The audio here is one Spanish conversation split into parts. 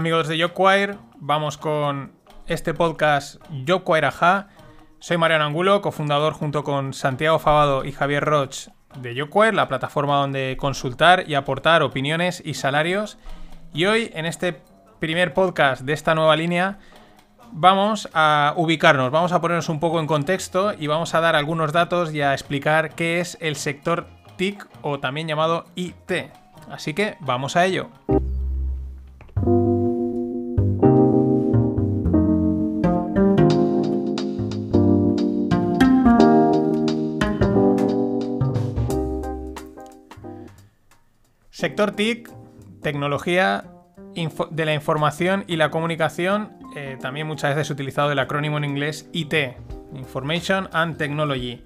amigos de Jobquire, vamos con este podcast Jobquire Aja. Soy Mariano Angulo, cofundador junto con Santiago Fabado y Javier Roch de Jobquire, la plataforma donde consultar y aportar opiniones y salarios. Y hoy, en este primer podcast de esta nueva línea, vamos a ubicarnos, vamos a ponernos un poco en contexto y vamos a dar algunos datos y a explicar qué es el sector TIC o también llamado IT. Así que vamos a ello. Sector TIC, tecnología de la información y la comunicación, eh, también muchas veces utilizado el acrónimo en inglés IT, Information and Technology.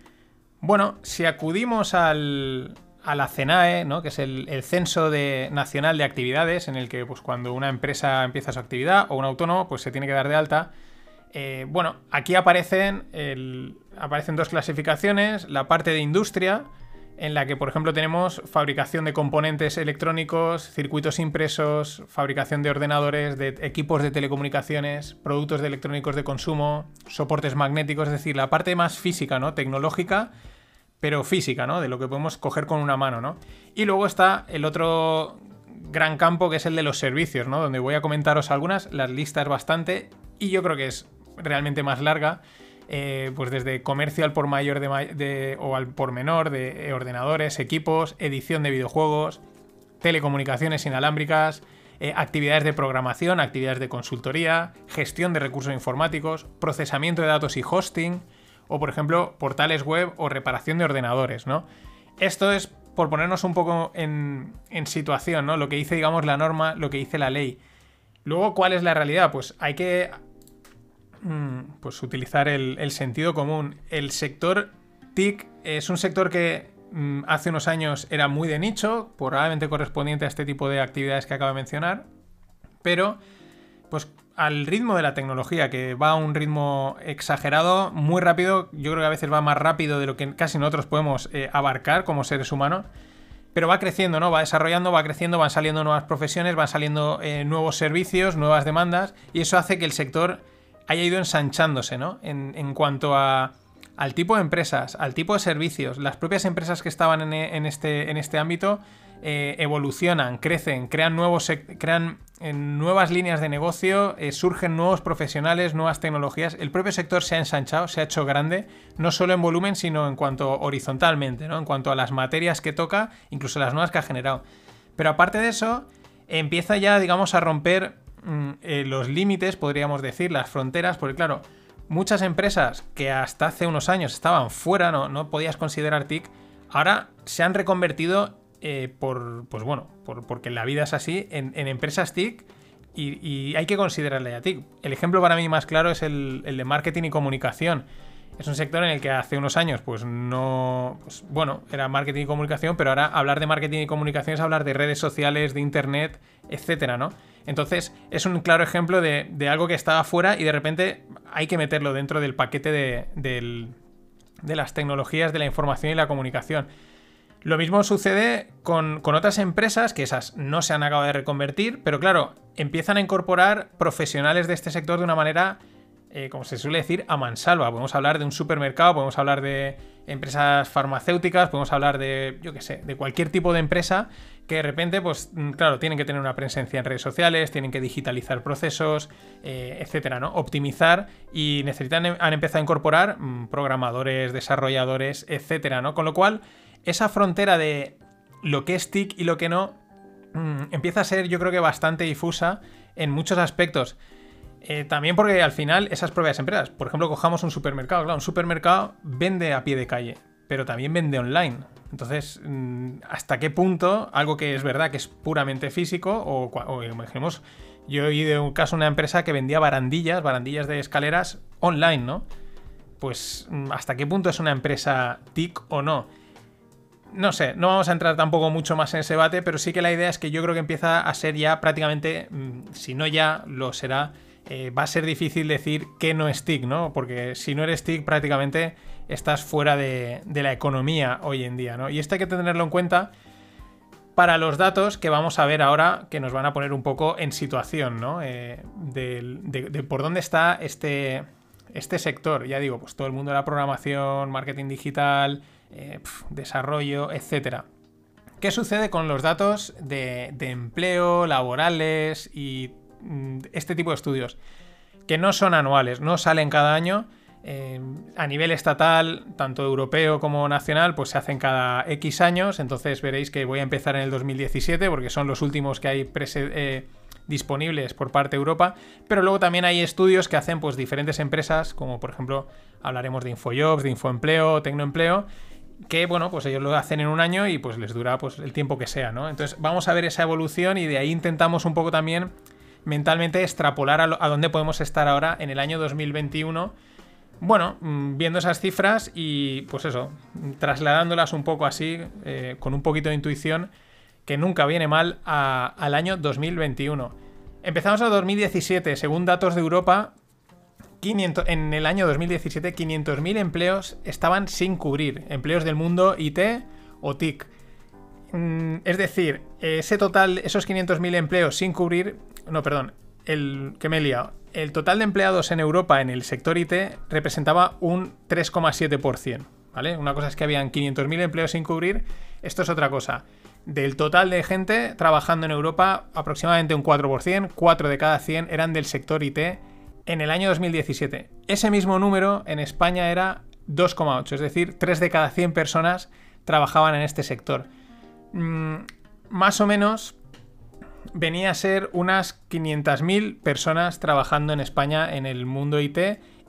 Bueno, si acudimos al, a la CENAE, ¿no? que es el, Censo Nacional de Actividades, en el que pues, cuando una empresa empieza su actividad o un autónomo, pues se tiene que dar de alta. Eh, bueno, aquí aparecen, aparecen dos clasificaciones, la parte de industria, en la que, por ejemplo, tenemos fabricación de componentes electrónicos, circuitos impresos, fabricación de ordenadores, de equipos de telecomunicaciones, productos de electrónicos de consumo, soportes magnéticos, es decir, la parte más física, ¿no? Tecnológica, pero física, ¿no? De lo que podemos coger con una mano, ¿no? Y luego está el otro gran campo que es el de los servicios, ¿no? Donde voy a comentaros algunas, las listas bastante, y yo creo que es realmente más larga eh, pues desde comercio al por mayor de, o al por menor de ordenadores, equipos, edición de videojuegos, telecomunicaciones inalámbricas, eh, actividades de programación, actividades de consultoría, gestión de recursos informáticos, procesamiento de datos y hosting, o por ejemplo portales web o reparación de ordenadores, ¿no? Esto es por ponernos un poco en, en situación, ¿no? Lo que dice, digamos, la norma, lo que dice la ley. Luego, ¿cuál es la realidad? Pues hay que pues utilizar el, sentido común. El sector TIC es un sector que mm, hace unos años era muy de nicho, probablemente correspondiente a este tipo de actividades que acabo de mencionar, pero pues al ritmo de la tecnología, que va a un ritmo exagerado, muy rápido, yo creo que a veces va más rápido de lo que casi nosotros podemos eh, abarcar como seres humanos, pero va creciendo, ¿no? Va desarrollando, va creciendo, van saliendo nuevas profesiones, van saliendo eh, nuevos servicios, nuevas demandas, y eso hace que el sector haya ido ensanchándose, ¿no? En, cuanto a, al tipo de empresas, al tipo de servicios, las propias empresas que estaban en, este, en este ámbito eh, evolucionan, crecen, crean, nuevos, crean nuevas líneas de negocio, eh, surgen nuevos profesionales, nuevas tecnologías. El propio sector se ha ensanchado, se ha hecho grande, no solo en volumen, sino en cuanto horizontalmente, ¿no? En cuanto a las materias que toca, incluso las nuevas que ha generado. Pero aparte de eso, empieza ya, digamos, a romper eh, los límites, podríamos decir, las fronteras, porque claro, muchas empresas que hasta hace unos años estaban fuera, no, no podías considerar TIC, ahora se han reconvertido eh, por, pues bueno, por, porque la vida es así, en, empresas TIC y, hay que considerarle a TIC. El ejemplo para mí más claro es el, el de marketing y comunicación. Es un sector en el que hace unos años, pues no. Pues, bueno, era marketing y comunicación, pero ahora hablar de marketing y comunicación es hablar de redes sociales, de internet, etcétera, ¿no? Entonces, es un claro ejemplo de, algo que estaba fuera y de repente hay que meterlo dentro del paquete de, las tecnologías de la información y la comunicación. Lo mismo sucede con, con, otras empresas que esas no se han acabado de reconvertir, pero claro, empiezan a incorporar profesionales de este sector de una manera eh, como se suele decir, a mansalva. Podemos hablar de un supermercado, podemos hablar de empresas farmacéuticas, podemos hablar de, yo qué sé, de cualquier tipo de empresa que de repente, pues mm, claro, tienen que tener una presencia en redes sociales, tienen que digitalizar procesos, eh, etcétera, ¿no? Optimizar y necesitan, han empezado a incorporar mm, programadores, desarrolladores, etcétera, ¿no? Con lo cual, esa frontera de lo que es TIC y lo que no mm, empieza a ser, yo creo que bastante difusa en muchos aspectos. Eh, también porque al final esas propias empresas, por ejemplo, cojamos un supermercado, claro, un supermercado vende a pie de calle, pero también vende online. Entonces, mm, ¿hasta qué punto algo que es verdad que es puramente físico, o, imaginemos, yo oído de un caso una empresa que vendía barandillas, barandillas de escaleras online, ¿no? Pues, mm, ¿hasta qué punto es una empresa TIC o no? No sé, no vamos a entrar tampoco mucho más en ese debate, pero sí que la idea es que yo creo que empieza a ser ya prácticamente, mm, si no ya, lo será eh, va a ser difícil decir que no es TIC, ¿no? Porque si no eres TIC prácticamente estás fuera de, la economía hoy en día, ¿no? Y esto hay que tenerlo en cuenta para los datos que vamos a ver ahora, que nos van a poner un poco en situación, ¿no? Eh, de, por dónde está este, este sector. Ya digo, pues todo el mundo de la programación, marketing digital, eh, desarrollo, etcétera. ¿Qué sucede con los datos de, empleo, laborales y este tipo de estudios? Que no son anuales, no salen cada año. Eh, a nivel estatal, tanto europeo como nacional, pues se hacen cada X años. Entonces veréis que voy a empezar en el 2017 porque son los últimos que hay eh, disponibles por parte de Europa. Pero luego también hay estudios que hacen pues diferentes empresas, como por ejemplo hablaremos de Infojobs, de Infoempleo, Tecnoempleo que bueno, pues ellos lo hacen en un año y pues les dura pues el tiempo que sea, ¿no? Entonces vamos a ver esa evolución y de ahí intentamos un poco también mentalmente extrapolar a, dónde podemos estar ahora en el año 2021. Bueno, mm, viendo esas cifras y pues eso, trasladándolas un poco así, eh, con un poquito de intuición, que nunca viene mal al año 2021. Empezamos a 2017, según datos de Europa, en el año 2017 500.000 empleos estaban sin cubrir, empleos del mundo IT o TIC. Mm, es decir, ese total, esos 500.000 empleos sin cubrir, no, perdón, el que me he liado, el total de empleados en Europa en el sector IT representaba un 3,7%, ¿vale? Una cosa es que habían 500.000 empleos sin cubrir, esto es otra cosa. Del total de gente trabajando en Europa, aproximadamente un 4%, 4 de cada 100 eran del sector IT en el año 2017. Ese mismo número en España era 2,8, es decir, 3 de cada 100 personas trabajaban en este sector. Mm, más o menos venía a ser unas 500.000 personas trabajando en España en el mundo IT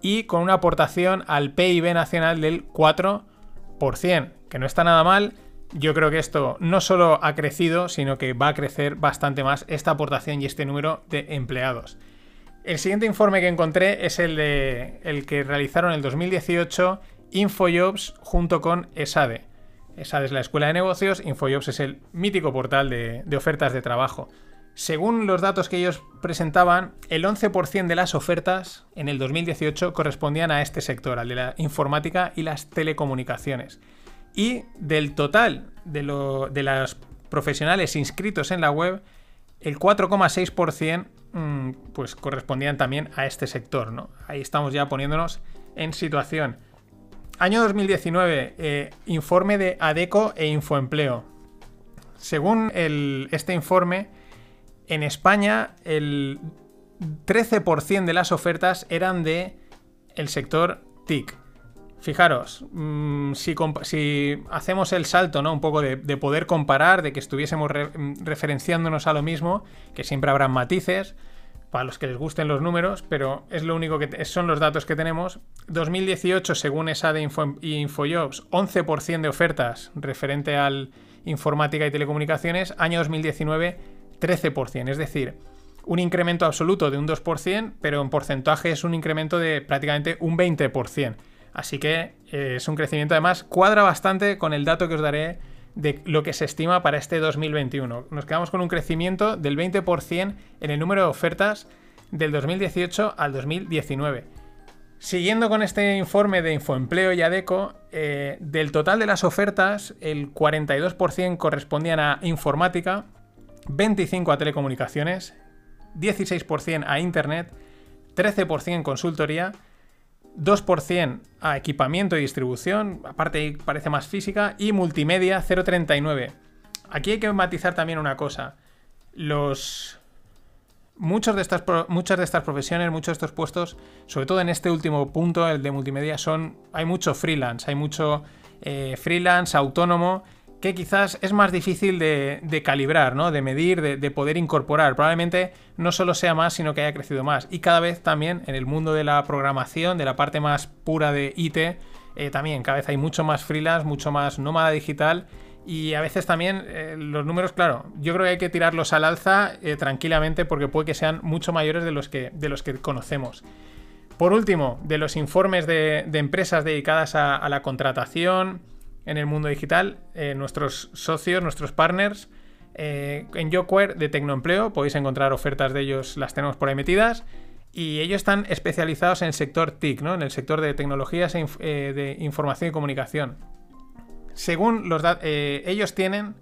y con una aportación al PIB nacional del 4%, que no está nada mal. Yo creo que esto no solo ha crecido, sino que va a crecer bastante más esta aportación y este número de empleados. El siguiente informe que encontré es el, de, el que realizaron en el 2018 Infojobs junto con ESADE. ESADE es la escuela de negocios, Infojobs es el mítico portal de, de ofertas de trabajo. Según los datos que ellos presentaban, el 11% de las ofertas en el 2018 correspondían a este sector, al de la informática y las telecomunicaciones. Y del total de, lo, de los profesionales inscritos en la web, el 4,6% mm, pues correspondían también a este sector, ¿no? Ahí estamos ya poniéndonos en situación. Año 2019, eh, informe de ADECO e Infoempleo. Según este informe, en España el 13% de las ofertas eran de el sector TIC. Fijaros, mm, si, hacemos el salto, ¿no? Un poco de, poder comparar, de que estuviésemos referenciándonos a lo mismo, que siempre habrán matices, para los que les gusten los números, pero es lo único que son los datos que tenemos. 2018, según esa de Infojobs, 11% de ofertas referente al informática y telecomunicaciones. Año 2019, 13%. Es decir, un incremento absoluto de un 2%, pero en porcentaje es un incremento de prácticamente un 20%. Así que eh, es un crecimiento, además, cuadra bastante con el dato que os daré de lo que se estima para este 2021. Nos quedamos con un crecimiento del 20% en el número de ofertas del 2018 al 2019. Siguiendo con este informe de Infoempleo y ADECO, eh, del total de las ofertas, el 42% correspondían a informática, 25% a telecomunicaciones, 16% a Internet, 13% consultoría, 2% a equipamiento y distribución, aparte parece más física, y multimedia 0,39. Aquí hay que matizar también una cosa. Los... Muchos de estas, muchas de estas profesiones, muchos de estos puestos, sobre todo en este último punto, el de multimedia, son. Hay mucho freelance, hay mucho eh, freelance, autónomo, que quizás es más difícil de, calibrar, ¿no? de medir, de, poder incorporar. Probablemente no solo sea más, sino que haya crecido más. Y cada vez también en el mundo de la programación, de la parte más pura de IT, eh, también cada vez hay mucho más freelance, mucho más nómada digital. Y a veces también eh, los números, claro, yo creo que hay que tirarlos al alza eh, tranquilamente porque puede que sean mucho mayores de los que, de los que conocemos. Por último, de los informes de, empresas dedicadas a la contratación, en el mundo digital, eh, nuestros socios, nuestros partners. Eh, en Yoquare de Tecnoempleo podéis encontrar ofertas de ellos, las tenemos por ahí metidas. Y ellos están especializados en el sector TIC, ¿no? en el sector de tecnologías e eh, de información y comunicación. Según los ellos tienen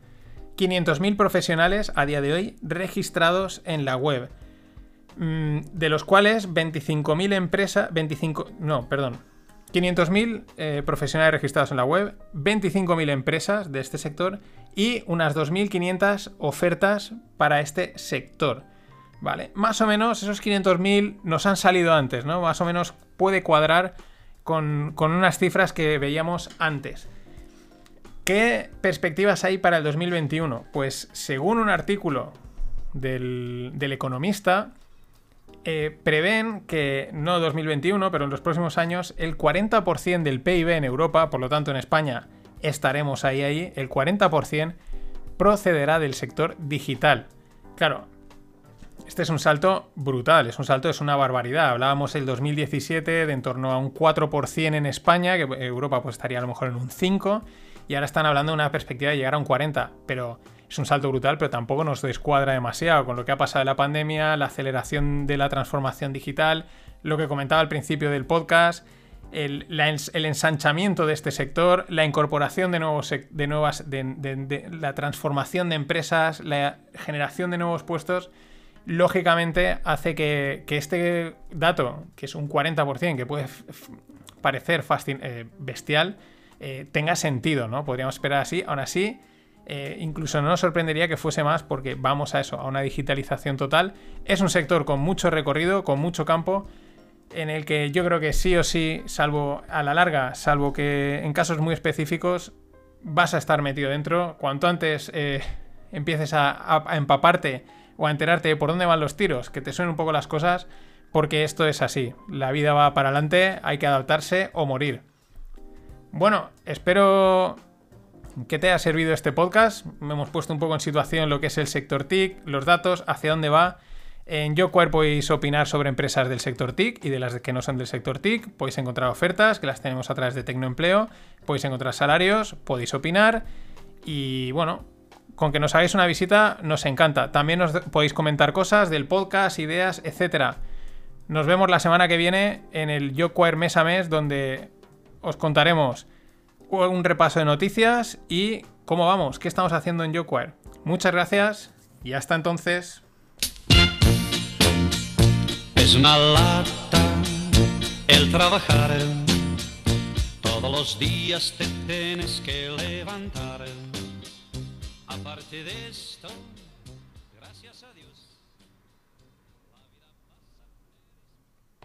500.000 profesionales a día de hoy registrados en la web. Mm, de los cuales 25.000 empresas, 25, no, perdón, 500.000 eh, profesionales registrados en la web, 25.000 empresas de este sector y unas 2.500 ofertas para este sector. Vale, más o menos esos 500.000 nos han salido antes, ¿no? Más o menos puede cuadrar con, con unas cifras que veíamos antes. ¿Qué perspectivas hay para el 2021? Pues según un artículo del, del economista, eh, prevén que no 2021, pero en los próximos años, el 40% del PIB en Europa, por lo tanto en España estaremos ahí, ahí, el 40% procederá del sector digital. Claro, este es un salto brutal, es un salto, es una barbaridad. Hablábamos el 2017 de en torno a un 4% en España, que Europa pues estaría a lo mejor en un 5%, y ahora están hablando de una perspectiva de llegar a un 40%, pero es un salto brutal, pero tampoco nos descuadra demasiado con lo que ha pasado en la pandemia, la aceleración de la transformación digital, lo que comentaba al principio del podcast, el, ensanchamiento de este sector, la incorporación de nuevos de nuevas, la transformación de empresas, la generación de nuevos puestos, lógicamente hace que, este dato, que es un 40%, que puede parecer eh, bestial, eh, tenga sentido, ¿no? Podríamos esperar así. Aún así, eh, incluso no nos sorprendería que fuese más porque vamos a eso, a una digitalización total. Es un sector con mucho recorrido, con mucho campo, en el que yo creo que sí o sí, salvo a la larga, salvo que en casos muy específicos, vas a estar metido dentro. Cuanto antes eh, empieces a, empaparte o a enterarte de por dónde van los tiros, que te suenen un poco las cosas, porque esto es así. La vida va para adelante, hay que adaptarse o morir. Bueno, espero ¿Qué te ha servido este podcast? Me hemos puesto un poco en situación lo que es el sector TIC, los datos, hacia dónde va. En YoQuare podéis opinar sobre empresas del sector TIC y de las que no son del sector TIC. Podéis encontrar ofertas, que las tenemos a través de Tecnoempleo. Podéis encontrar salarios, podéis opinar. Y bueno, con que nos hagáis una visita nos encanta. También os podéis comentar cosas del podcast, ideas, etc. Nos vemos la semana que viene en el YoQuare mes a mes, donde os contaremos un repaso de noticias y cómo vamos, qué estamos haciendo en YoQuare. Muchas gracias y hasta entonces. Es una lata el trabajar. Todos los días te tienes que levantar. Aparte de esto.